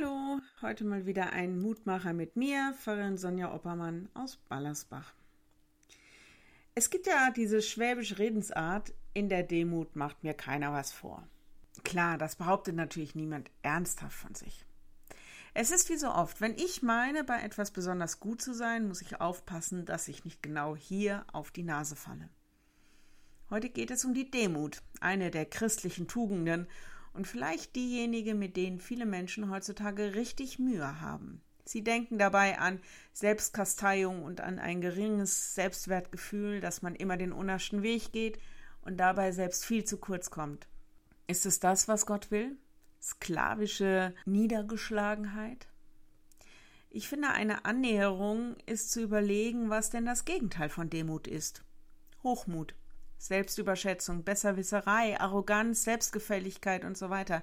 Hallo, heute mal wieder ein Mutmacher mit mir, Pfarrerin Sonja Oppermann aus Ballersbach. Es gibt ja diese schwäbische Redensart, in der Demut macht mir keiner was vor. Klar, das behauptet natürlich niemand ernsthaft von sich. Es ist wie so oft, wenn ich meine, bei etwas besonders gut zu sein, muss ich aufpassen, dass ich nicht genau hier auf die Nase falle. Heute geht es um die Demut, eine der christlichen Tugenden und vielleicht diejenige, mit denen viele Menschen heutzutage richtig Mühe haben. Sie denken dabei an Selbstkasteiung und an ein geringes Selbstwertgefühl, dass man immer den unersten Weg geht und dabei selbst viel zu kurz kommt. Ist es das, was Gott will? Sklavische Niedergeschlagenheit? Ich finde, eine Annäherung ist zu überlegen, was denn das Gegenteil von Demut ist. Hochmut. Selbstüberschätzung, Besserwisserei, Arroganz, Selbstgefälligkeit und so weiter.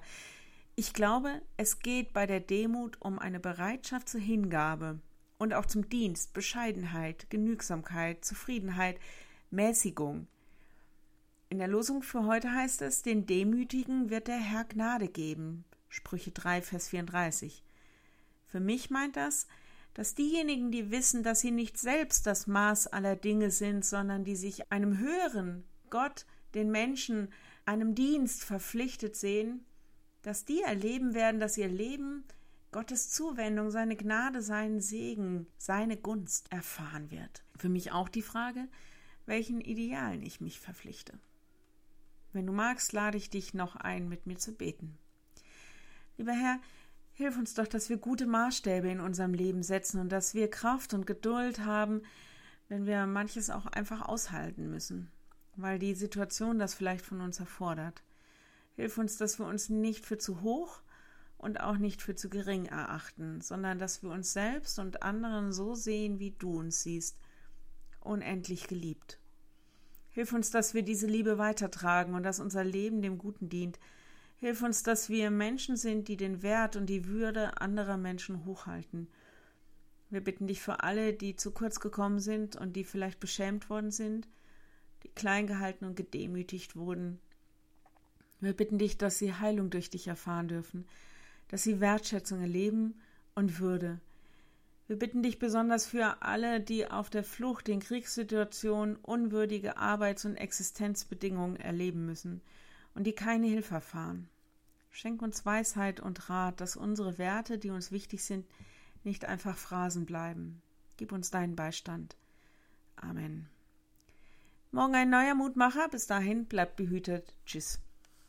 Ich glaube, es geht bei der Demut um eine Bereitschaft zur Hingabe und auch zum Dienst, Bescheidenheit, Genügsamkeit, Zufriedenheit, Mäßigung. In der Losung für heute heißt es, den Demütigen wird der Herr Gnade geben. Sprüche 3, Vers 34. Für mich meint das, dass diejenigen, die wissen, dass sie nicht selbst das Maß aller Dinge sind, sondern die sich einem höheren Gott, den Menschen, einem Dienst verpflichtet sehen, dass die erleben werden, dass ihr Leben Gottes Zuwendung, seine Gnade, seinen Segen, seine Gunst erfahren wird. Für mich auch die Frage, welchen Idealen ich mich verpflichte. Wenn du magst, lade ich dich noch ein, mit mir zu beten. Lieber Herr, Hilf uns doch, dass wir gute Maßstäbe in unserem Leben setzen und dass wir Kraft und Geduld haben, wenn wir manches auch einfach aushalten müssen, weil die Situation das vielleicht von uns erfordert. Hilf uns, dass wir uns nicht für zu hoch und auch nicht für zu gering erachten, sondern dass wir uns selbst und anderen so sehen, wie du uns siehst, unendlich geliebt. Hilf uns, dass wir diese Liebe weitertragen und dass unser Leben dem Guten dient, Hilf uns, dass wir Menschen sind, die den Wert und die Würde anderer Menschen hochhalten. Wir bitten dich für alle, die zu kurz gekommen sind und die vielleicht beschämt worden sind, die klein gehalten und gedemütigt wurden. Wir bitten dich, dass sie Heilung durch dich erfahren dürfen, dass sie Wertschätzung erleben und Würde. Wir bitten dich besonders für alle, die auf der Flucht in Kriegssituationen unwürdige Arbeits- und Existenzbedingungen erleben müssen und die keine Hilfe erfahren. Schenk uns Weisheit und Rat, dass unsere Werte, die uns wichtig sind, nicht einfach Phrasen bleiben. Gib uns deinen Beistand. Amen. Morgen ein neuer Mutmacher. Bis dahin bleibt behütet. Tschüss.